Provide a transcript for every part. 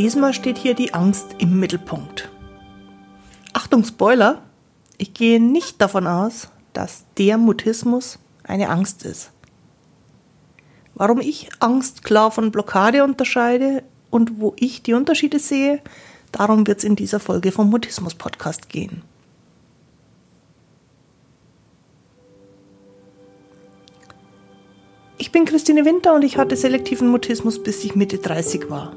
diesmal steht hier die Angst im Mittelpunkt. Achtung, Spoiler! Ich gehe nicht davon aus, dass der Mutismus eine Angst ist. Warum ich Angst klar von Blockade unterscheide und wo ich die Unterschiede sehe, darum wird es in dieser Folge vom Mutismus Podcast gehen. Ich bin Christine Winter und ich hatte selektiven Mutismus, bis ich Mitte 30 war.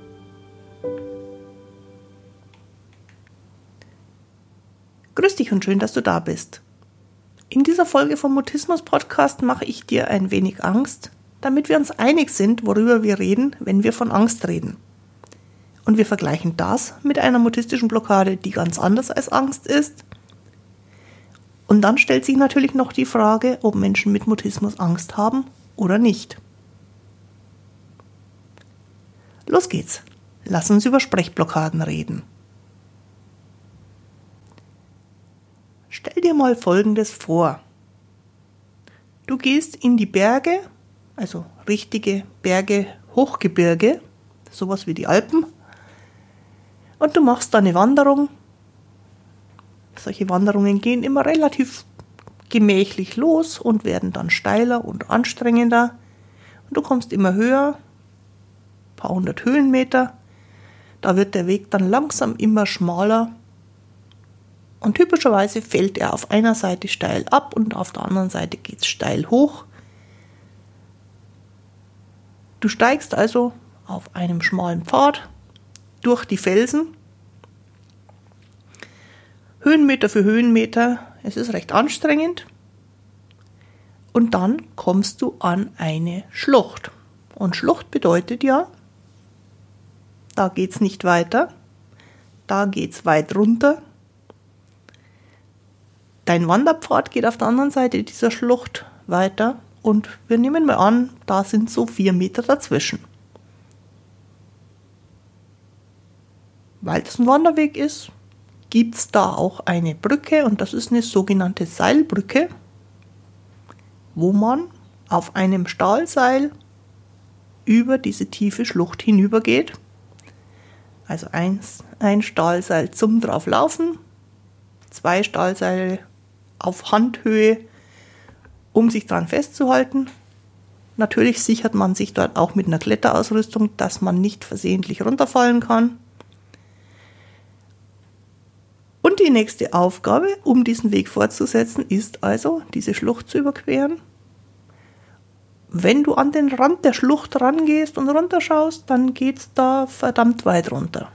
Grüß dich und schön, dass du da bist. In dieser Folge vom Mutismus Podcast mache ich dir ein wenig Angst, damit wir uns einig sind, worüber wir reden, wenn wir von Angst reden. Und wir vergleichen das mit einer mutistischen Blockade, die ganz anders als Angst ist. Und dann stellt sich natürlich noch die Frage, ob Menschen mit Mutismus Angst haben oder nicht. Los geht's. Lass uns über Sprechblockaden reden. Stell dir mal Folgendes vor. Du gehst in die Berge, also richtige Berge, Hochgebirge, sowas wie die Alpen, und du machst eine Wanderung. Solche Wanderungen gehen immer relativ gemächlich los und werden dann steiler und anstrengender. Und du kommst immer höher, ein paar hundert Höhenmeter. Da wird der Weg dann langsam immer schmaler. Und typischerweise fällt er auf einer Seite steil ab und auf der anderen Seite geht es steil hoch. Du steigst also auf einem schmalen Pfad durch die Felsen. Höhenmeter für Höhenmeter, es ist recht anstrengend. Und dann kommst du an eine Schlucht. Und Schlucht bedeutet ja, da geht es nicht weiter, da geht es weit runter. Dein Wanderpfad geht auf der anderen Seite dieser Schlucht weiter und wir nehmen mal an, da sind so vier Meter dazwischen. weil es ein Wanderweg ist, gibt es da auch eine Brücke und das ist eine sogenannte Seilbrücke, wo man auf einem Stahlseil über diese tiefe Schlucht hinübergeht. Also eins, ein Stahlseil zum drauflaufen, zwei Stahlseile auf Handhöhe, um sich dran festzuhalten. Natürlich sichert man sich dort auch mit einer Kletterausrüstung, dass man nicht versehentlich runterfallen kann. Und die nächste Aufgabe, um diesen Weg fortzusetzen, ist also, diese Schlucht zu überqueren. Wenn du an den Rand der Schlucht rangehst und runterschaust, dann geht's da verdammt weit runter.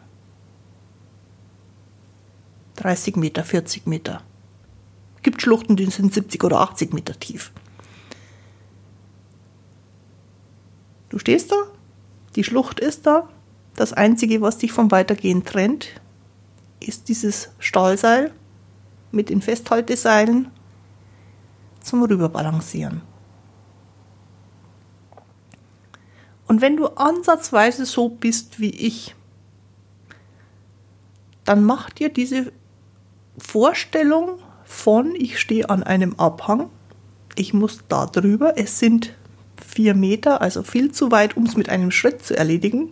30 Meter, 40 Meter. Gibt Schluchten, die sind 70 oder 80 Meter tief. Du stehst da, die Schlucht ist da. Das Einzige, was dich vom Weitergehen trennt, ist dieses Stahlseil mit den Festhalteseilen zum Rüberbalancieren. Und wenn du ansatzweise so bist wie ich, dann mach dir diese Vorstellung von, ich stehe an einem Abhang, ich muss da drüber, es sind vier Meter, also viel zu weit, um es mit einem Schritt zu erledigen.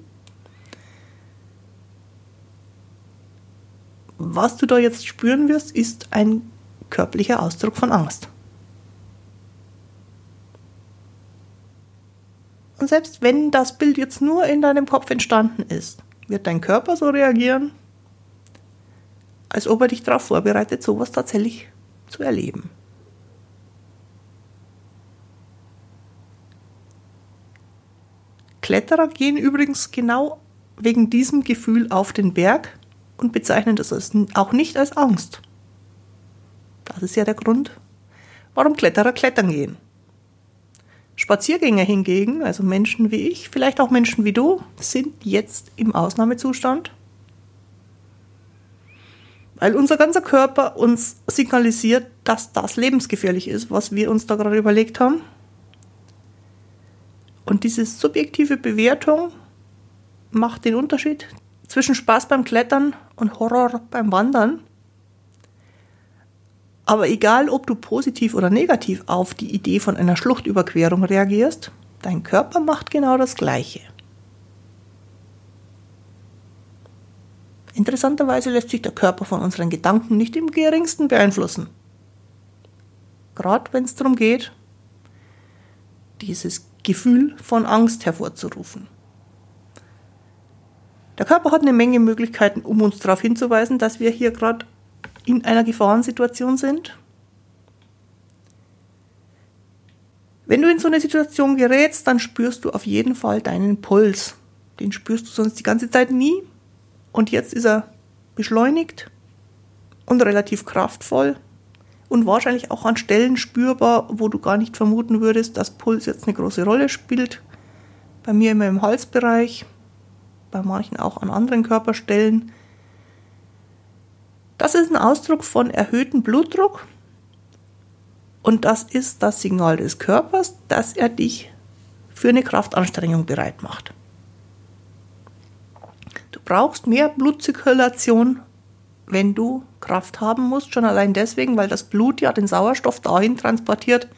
was du da jetzt spüren wirst, ist ein körperlicher Ausdruck von Angst. Und selbst wenn das Bild jetzt nur in deinem Kopf entstanden ist, wird dein Körper so reagieren, als ob er dich darauf vorbereitet, sowas tatsächlich zu erleben. Kletterer gehen übrigens genau wegen diesem Gefühl auf den Berg, und bezeichnen das auch nicht als Angst. Das ist ja der Grund, warum Kletterer klettern gehen. Spaziergänger hingegen, also Menschen wie ich, vielleicht auch Menschen wie du, sind jetzt im Ausnahmezustand, Weil unser ganzer Körper uns signalisiert, dass das lebensgefährlich ist, was wir uns da gerade überlegt haben. Und diese subjektive Bewertung macht den Unterschied zwischen Spaß beim Klettern und Horror beim Wandern. Aber egal, ob du positiv oder negativ auf die Idee von einer Schluchtüberquerung reagierst, dein Körper macht genau das Gleiche. Interessanterweise lässt sich der Körper von unseren Gedanken nicht im geringsten beeinflussen. Gerade wenn es darum geht, dieses Gefühl von Angst hervorzurufen. Der Körper hat eine Menge Möglichkeiten, um uns darauf hinzuweisen, dass wir hier gerade in einer Gefahrensituation sind. Wenn du in so eine Situation gerätst, dann spürst du auf jeden Fall deinen Puls. Den spürst du sonst die ganze Zeit nie. Und jetzt ist er beschleunigt und relativ kraftvoll und wahrscheinlich auch an Stellen spürbar, wo du gar nicht vermuten würdest, dass Puls jetzt eine große Rolle spielt. Bei mir immer im Halsbereich, bei manchen auch an anderen Körperstellen. Das ist ein Ausdruck von erhöhtem Blutdruck und das ist das Signal des Körpers, dass er dich für eine Kraftanstrengung bereit macht brauchst mehr Blutzirkulation, wenn du Kraft haben musst, schon allein deswegen, weil das Blut ja den Sauerstoff dahin transportiert,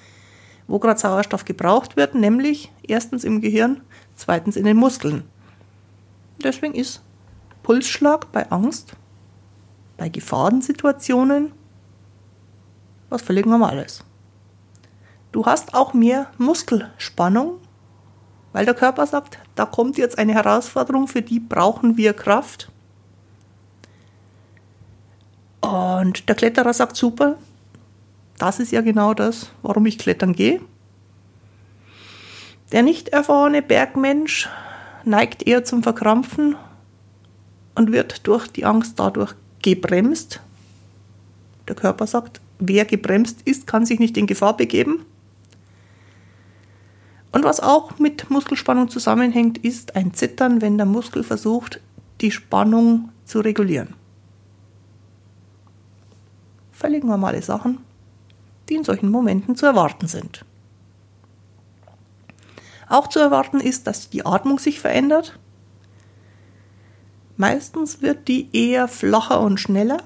wo gerade Sauerstoff gebraucht wird, nämlich erstens im Gehirn, zweitens in den Muskeln. Deswegen ist Pulsschlag bei Angst, bei Gefahrensituationen was völlig Normales. Du hast auch mehr Muskelspannung, weil der Körper sagt, da kommt jetzt eine Herausforderung, für die brauchen wir Kraft. Und der Kletterer sagt, super, das ist ja genau das, warum ich klettern gehe. Der nicht erfahrene Bergmensch neigt eher zum Verkrampfen und wird durch die Angst dadurch gebremst. Der Körper sagt, wer gebremst ist, kann sich nicht in Gefahr begeben. Und was auch mit Muskelspannung zusammenhängt, ist ein Zittern, wenn der Muskel versucht, die Spannung zu regulieren. Völlig normale Sachen, die in solchen Momenten zu erwarten sind. Auch zu erwarten ist, dass die Atmung sich verändert. Meistens wird die eher flacher und schneller.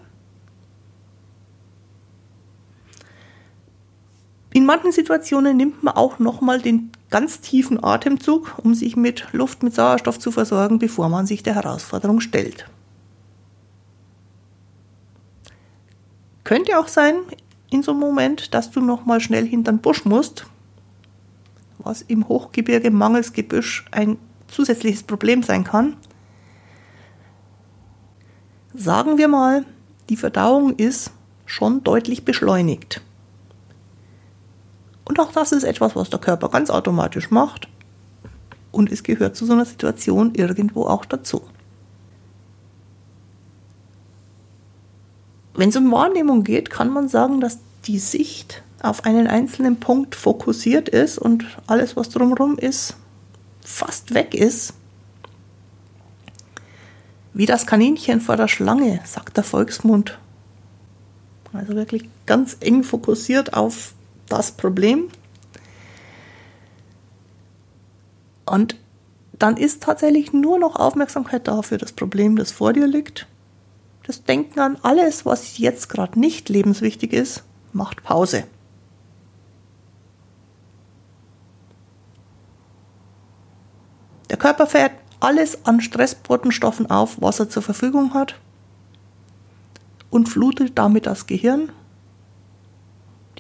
In manchen Situationen nimmt man auch nochmal den ganz tiefen Atemzug, um sich mit Luft, mit Sauerstoff zu versorgen, bevor man sich der Herausforderung stellt. Könnte auch sein, in so einem Moment, dass du nochmal schnell hinter den Busch musst, was im Hochgebirge mangels Gebüsch ein zusätzliches Problem sein kann. Sagen wir mal, die Verdauung ist schon deutlich beschleunigt. Und auch das ist etwas, was der Körper ganz automatisch macht. Und es gehört zu so einer Situation irgendwo auch dazu. Wenn es um Wahrnehmung geht, kann man sagen, dass die Sicht auf einen einzelnen Punkt fokussiert ist und alles, was drumherum ist, fast weg ist. Wie das Kaninchen vor der Schlange, sagt der Volksmund. Also wirklich ganz eng fokussiert auf das Problem. Und dann ist tatsächlich nur noch Aufmerksamkeit da für das Problem, das vor dir liegt. Das Denken an alles, was jetzt gerade nicht lebenswichtig ist, macht Pause. Der Körper fährt alles an Stressbotenstoffen auf, was er zur Verfügung hat und flutet damit das Gehirn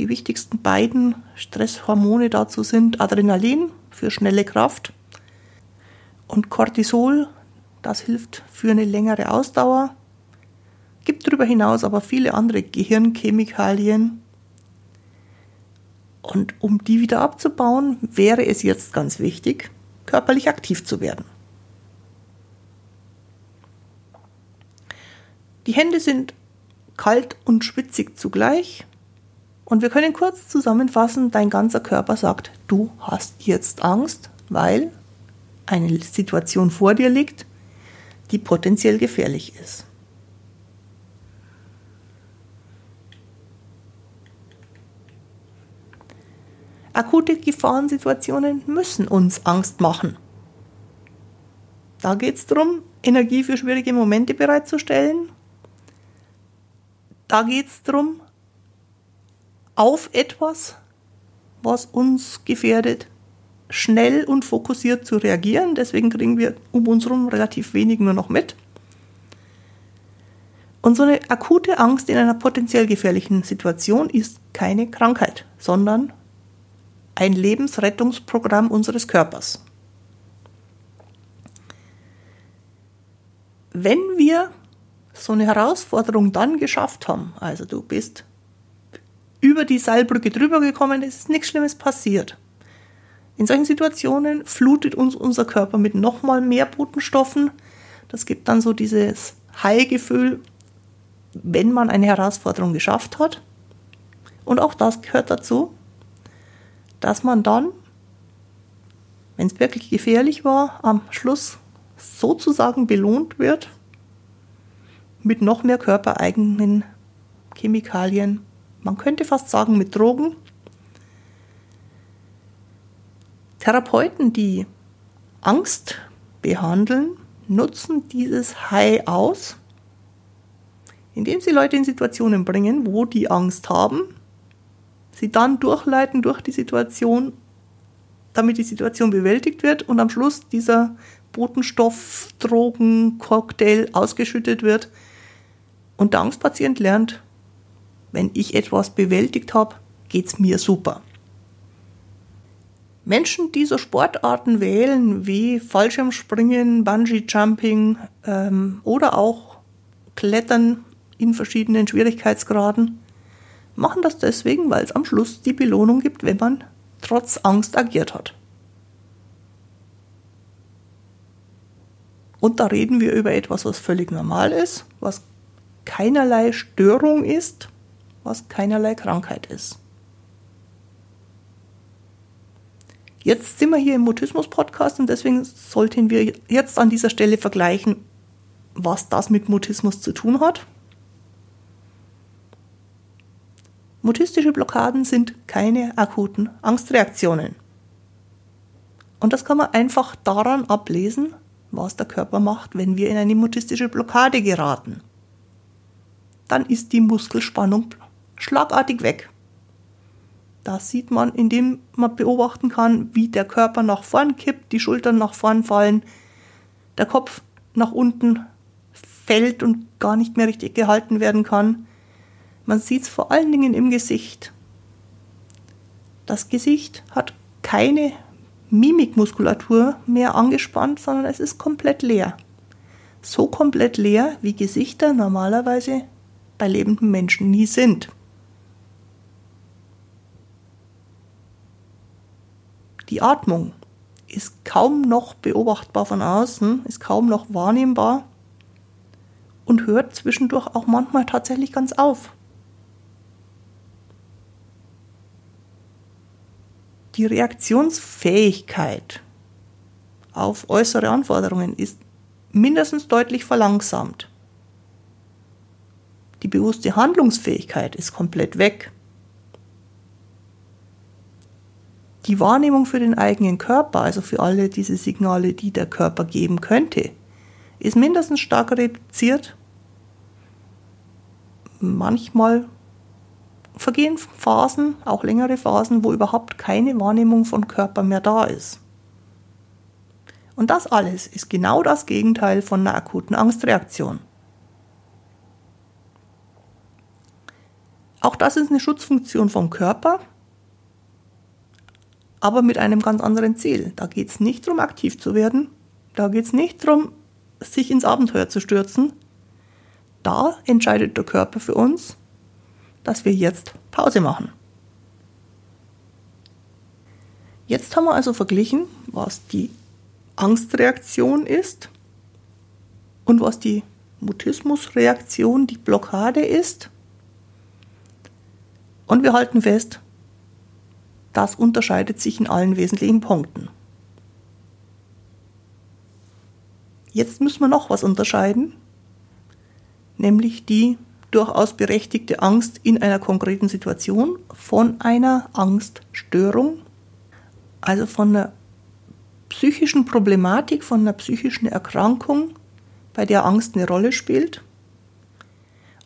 die wichtigsten beiden Stresshormone dazu sind Adrenalin für schnelle Kraft und Cortisol, das hilft für eine längere Ausdauer. Gibt darüber hinaus aber viele andere Gehirnchemikalien. Und um die wieder abzubauen, wäre es jetzt ganz wichtig, körperlich aktiv zu werden. Die Hände sind kalt und schwitzig zugleich. Und wir können kurz zusammenfassen, dein ganzer Körper sagt, du hast jetzt Angst, weil eine Situation vor dir liegt, die potenziell gefährlich ist. Akute Gefahrensituationen müssen uns Angst machen. Da geht es darum, Energie für schwierige Momente bereitzustellen. Da geht es darum, auf etwas, was uns gefährdet, schnell und fokussiert zu reagieren. Deswegen kriegen wir um uns herum relativ wenig nur noch mit. Und so eine akute Angst in einer potenziell gefährlichen Situation ist keine Krankheit, sondern ein Lebensrettungsprogramm unseres Körpers. Wenn wir so eine Herausforderung dann geschafft haben, also du bist über die Seilbrücke drüber gekommen, es ist nichts Schlimmes passiert. In solchen Situationen flutet uns unser Körper mit nochmal mehr Botenstoffen. Das gibt dann so dieses High-Gefühl, wenn man eine Herausforderung geschafft hat. Und auch das gehört dazu, dass man dann, wenn es wirklich gefährlich war, am Schluss sozusagen belohnt wird mit noch mehr körpereigenen Chemikalien. Man könnte fast sagen mit Drogen. Therapeuten, die Angst behandeln, nutzen dieses High aus indem sie Leute in Situationen bringen, wo die Angst haben, sie dann durchleiten durch die Situation, damit die Situation bewältigt wird und am Schluss dieser Botenstoff, Drogen, Cocktail ausgeschüttet wird und der Angstpatient lernt, wenn ich etwas bewältigt habe, geht es mir super. Menschen, die so Sportarten wählen wie Fallschirmspringen, Bungee-Jumping ähm, oder auch Klettern in verschiedenen Schwierigkeitsgraden, machen das deswegen, weil es am Schluss die Belohnung gibt, wenn man trotz Angst agiert hat. Und da reden wir über etwas, was völlig normal ist, was keinerlei Störung ist, was keinerlei Krankheit ist. Jetzt sind wir hier im Mutismus-Podcast und deswegen sollten wir jetzt an dieser Stelle vergleichen, was das mit Mutismus zu tun hat Mutistische Blockaden sind keine akuten Angstreaktionen. Und das kann man einfach daran ablesen, was der Körper macht, wenn wir in eine mutistische Blockade geraten. Dann ist die Muskelspannung schlagartig weg. Das sieht man, indem man beobachten kann, wie der Körper nach vorn kippt, die Schultern nach vorn fallen, der Kopf nach unten fällt und gar nicht mehr richtig gehalten werden kann. Man sieht es vor allen Dingen im Gesicht. Das Gesicht hat keine Mimikmuskulatur mehr angespannt, sondern es ist komplett leer. So komplett leer, wie Gesichter normalerweise bei lebenden Menschen nie sind. Die Atmung ist kaum noch beobachtbar von außen, ist kaum noch wahrnehmbar und hört zwischendurch auch manchmal tatsächlich ganz auf. Die Reaktionsfähigkeit auf äußere Anforderungen ist mindestens deutlich verlangsamt. Die bewusste Handlungsfähigkeit ist komplett weg. Die Wahrnehmung für den eigenen Körper, also für alle diese Signale, die der Körper geben könnte, ist mindestens stark reduziert. Manchmal vergehen Phasen, auch längere Phasen, wo überhaupt keine Wahrnehmung von Körper mehr da ist. Und das alles ist genau das Gegenteil von einer akuten Angstreaktion. Auch das ist eine Schutzfunktion vom Körper, aber mit einem ganz anderen Ziel. Da geht es nicht darum, aktiv zu werden, da geht es nicht darum, sich ins Abenteuer zu stürzen. Da entscheidet der Körper für uns, dass wir jetzt Pause machen. Jetzt haben wir also verglichen, was die Angstreaktion ist und was die Mutismusreaktion, die Blockade ist. Und wir halten fest, das unterscheidet sich in allen wesentlichen Punkten. Jetzt müssen wir noch was unterscheiden, nämlich die durchaus berechtigte Angst in einer konkreten Situation von einer Angststörung, also von einer psychischen Problematik, von einer psychischen Erkrankung, bei der Angst eine Rolle spielt.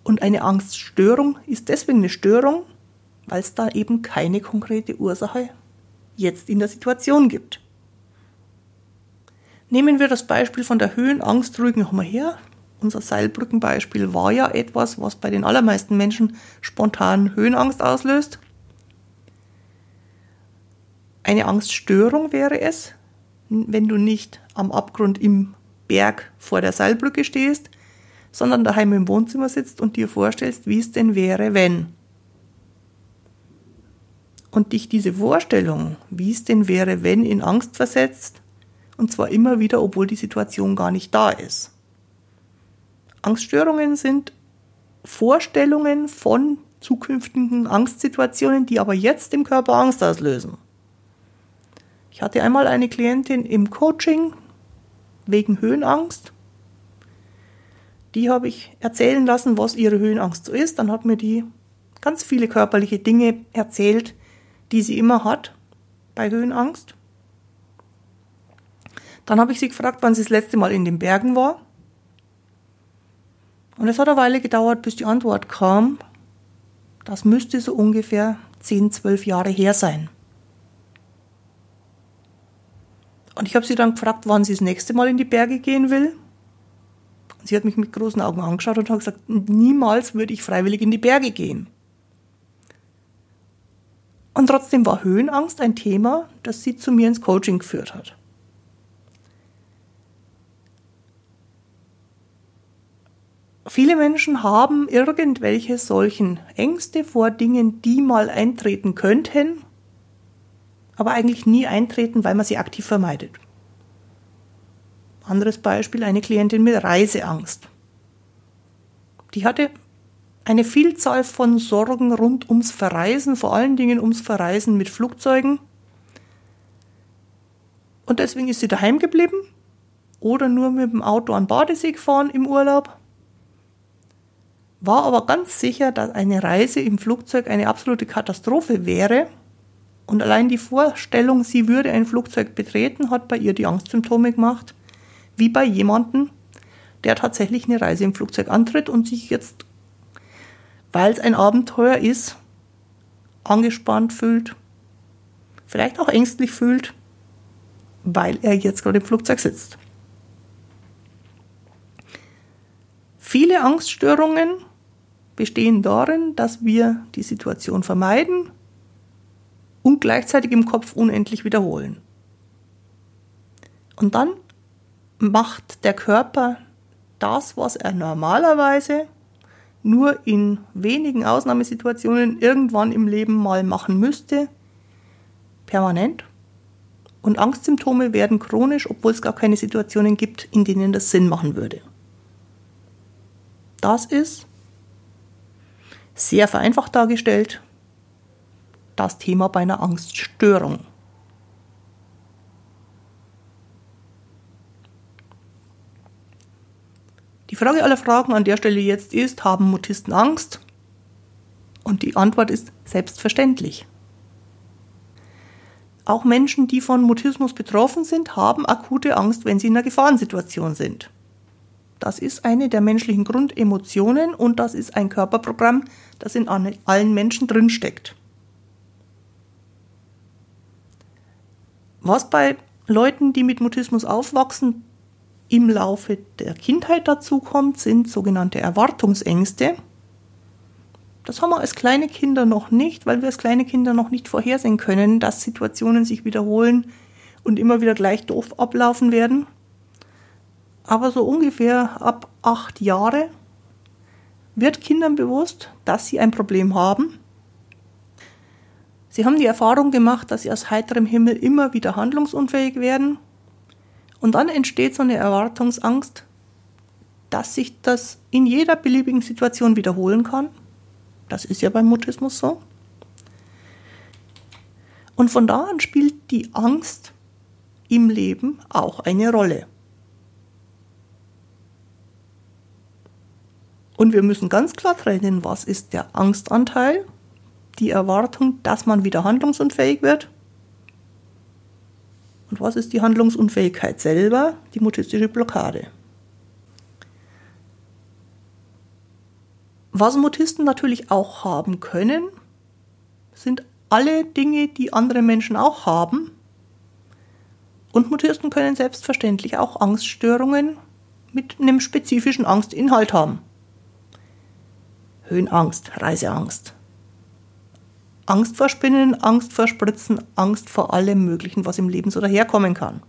Und eine Angststörung ist deswegen eine Störung, weil es da eben keine konkrete Ursache jetzt in der Situation gibt. Nehmen wir das Beispiel von der Höhenangst ruhig nochmal her. Unser Seilbrückenbeispiel war ja etwas, was bei den allermeisten Menschen spontan Höhenangst auslöst. Eine Angststörung wäre es, wenn du nicht am Abgrund im Berg vor der Seilbrücke stehst, sondern daheim im Wohnzimmer sitzt und dir vorstellst, wie es denn wäre, wenn. Und dich diese Vorstellung, wie es denn wäre, wenn, in Angst versetzt, und zwar immer wieder, obwohl die Situation gar nicht da ist. Angststörungen sind Vorstellungen von zukünftigen Angstsituationen, die aber jetzt im Körper Angst auslösen. Ich hatte einmal eine Klientin im Coaching wegen Höhenangst. Die habe ich erzählen lassen, was ihre Höhenangst so ist. Dann hat mir die ganz viele körperliche Dinge erzählt, die sie immer hat bei Höhenangst. Dann habe ich sie gefragt, wann sie das letzte Mal in den Bergen war. Und es hat eine Weile gedauert, bis die Antwort kam. Das müsste so ungefähr 10, 12 Jahre her sein. Und ich habe sie dann gefragt, wann sie das nächste Mal in die Berge gehen will. Und sie hat mich mit großen Augen angeschaut und hat gesagt, niemals würde ich freiwillig in die Berge gehen. Und trotzdem war Höhenangst ein Thema, das sie zu mir ins Coaching geführt hat. Viele Menschen haben irgendwelche solchen Ängste vor Dingen, die mal eintreten könnten, aber eigentlich nie eintreten, weil man sie aktiv vermeidet. Anderes Beispiel, eine Klientin mit Reiseangst. Die hatte eine Vielzahl von Sorgen rund ums Verreisen, vor allen Dingen ums Verreisen mit Flugzeugen. Und deswegen ist sie daheim geblieben oder nur mit dem Auto an Badesee gefahren im Urlaub war aber ganz sicher, dass eine Reise im Flugzeug eine absolute Katastrophe wäre. Und allein die Vorstellung, sie würde ein Flugzeug betreten, hat bei ihr die Angstsymptome gemacht, wie bei jemandem, der tatsächlich eine Reise im Flugzeug antritt und sich jetzt, weil es ein Abenteuer ist, angespannt fühlt, vielleicht auch ängstlich fühlt, weil er jetzt gerade im Flugzeug sitzt. Viele Angststörungen bestehen darin, dass wir die Situation vermeiden und gleichzeitig im Kopf unendlich wiederholen. Und dann macht der Körper das, was er normalerweise nur in wenigen Ausnahmesituationen irgendwann im Leben mal machen müsste, permanent. Und Angstsymptome werden chronisch, obwohl es gar keine Situationen gibt, in denen das Sinn machen würde. Das ist sehr vereinfacht dargestellt das Thema bei einer Angststörung. Die Frage aller Fragen an der Stelle jetzt ist, haben Mutisten Angst? Und die Antwort ist selbstverständlich. Auch Menschen, die von Mutismus betroffen sind, haben akute Angst, wenn sie in einer Gefahrensituation sind. Das ist eine der menschlichen Grundemotionen und das ist ein Körperprogramm, das in allen Menschen drinsteckt. Was bei Leuten, die mit Mutismus aufwachsen, im Laufe der Kindheit dazu kommt, sind sogenannte Erwartungsängste. Das haben wir als kleine Kinder noch nicht, weil wir als kleine Kinder noch nicht vorhersehen können, dass Situationen sich wiederholen und immer wieder gleich doof ablaufen werden aber so ungefähr ab acht Jahre wird Kindern bewusst, dass sie ein Problem haben. Sie haben die Erfahrung gemacht, dass sie aus heiterem Himmel immer wieder handlungsunfähig werden. Und dann entsteht so eine Erwartungsangst, dass sich das in jeder beliebigen Situation wiederholen kann. Das ist ja beim Mutismus so. Und von da an spielt die Angst im Leben auch eine Rolle. Und wir müssen ganz klar trennen, was ist der Angstanteil, die Erwartung, dass man wieder handlungsunfähig wird. Und was ist die Handlungsunfähigkeit selber, die mutistische Blockade. Was Mutisten natürlich auch haben können, sind alle Dinge, die andere Menschen auch haben. Und Mutisten können selbstverständlich auch Angststörungen mit einem spezifischen Angstinhalt haben. Höhenangst, Reiseangst. Angst vor Spinnen, Angst vor Spritzen, Angst vor allem Möglichen, was im Leben so daherkommen kann.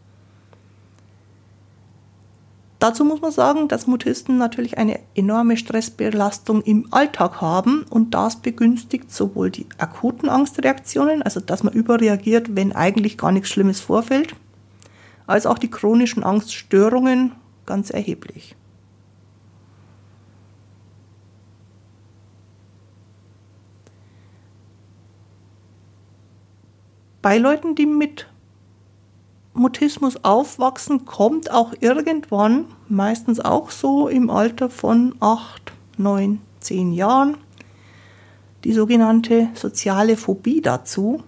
Dazu muss man sagen, dass Mutisten natürlich eine enorme Stressbelastung im Alltag haben und das begünstigt sowohl die akuten Angstreaktionen, also dass man überreagiert, wenn eigentlich gar nichts Schlimmes vorfällt, als auch die chronischen Angststörungen ganz erheblich. Bei Leuten, die mit Mutismus aufwachsen, kommt auch irgendwann, meistens auch so im Alter von 8, 9, 10 Jahren, die sogenannte soziale Phobie dazu.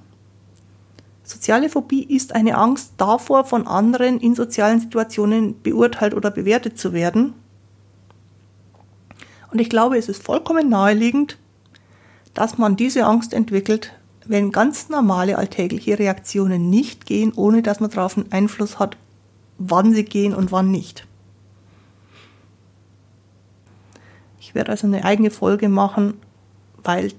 Soziale Phobie ist eine Angst davor, von anderen in sozialen Situationen beurteilt oder bewertet zu werden. Und ich glaube, es ist vollkommen naheliegend, dass man diese Angst entwickelt, wenn ganz normale alltägliche Reaktionen nicht gehen, ohne dass man darauf einen Einfluss hat, wann sie gehen und wann nicht. Ich werde also eine eigene Folge machen, weil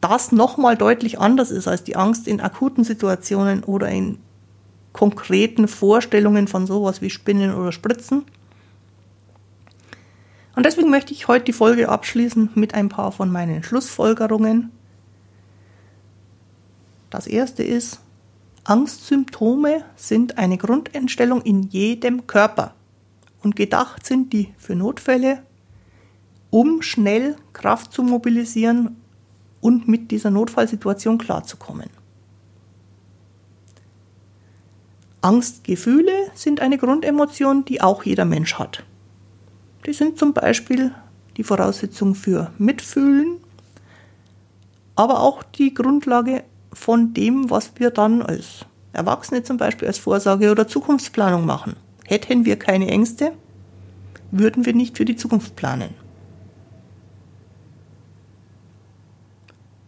das nochmal deutlich anders ist als die Angst in akuten Situationen oder in konkreten Vorstellungen von sowas wie Spinnen oder Spritzen. Und deswegen möchte ich heute die Folge abschließen mit ein paar von meinen Schlussfolgerungen das erste ist, Angstsymptome sind eine Grundeinstellung in jedem Körper und gedacht sind die für Notfälle, um schnell Kraft zu mobilisieren und mit dieser Notfallsituation klarzukommen. Angstgefühle sind eine Grundemotion, die auch jeder Mensch hat. Die sind zum Beispiel die Voraussetzung für Mitfühlen, aber auch die Grundlage von dem, was wir dann als Erwachsene zum Beispiel als Vorsorge oder Zukunftsplanung machen. Hätten wir keine Ängste, würden wir nicht für die Zukunft planen.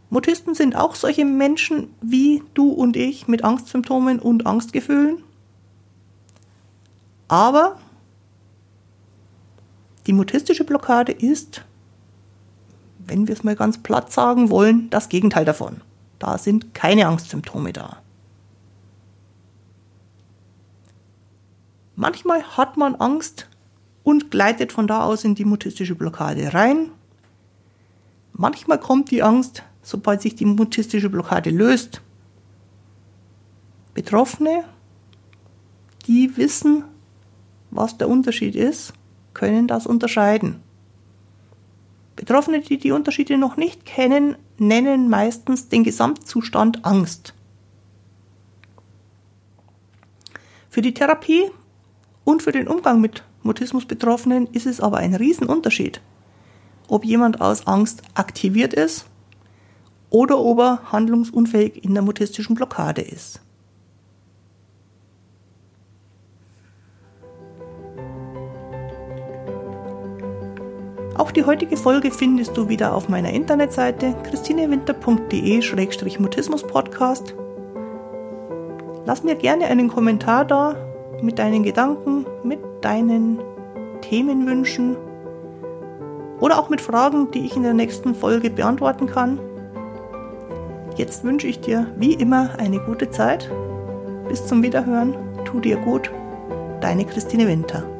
Mutisten sind auch solche Menschen wie du und ich mit Angstsymptomen und Angstgefühlen. Aber die mutistische Blockade ist, wenn wir es mal ganz platt sagen wollen, das Gegenteil davon. Da sind keine Angstsymptome da. Manchmal hat man Angst und gleitet von da aus in die mutistische Blockade rein. Manchmal kommt die Angst, sobald sich die mutistische Blockade löst. Betroffene, die wissen, was der Unterschied ist, können das unterscheiden. Betroffene, die die Unterschiede noch nicht kennen, nennen meistens den Gesamtzustand Angst. Für die Therapie und für den Umgang mit Mutismus-Betroffenen ist es aber ein Riesenunterschied, ob jemand aus Angst aktiviert ist oder ob er handlungsunfähig in der mutistischen Blockade ist. Auch die heutige Folge findest du wieder auf meiner Internetseite christinewinter.de-mutismus-podcast. Lass mir gerne einen Kommentar da mit deinen Gedanken, mit deinen Themenwünschen oder auch mit Fragen, die ich in der nächsten Folge beantworten kann. Jetzt wünsche ich dir wie immer eine gute Zeit. Bis zum Wiederhören. Tu dir gut. Deine Christine Winter.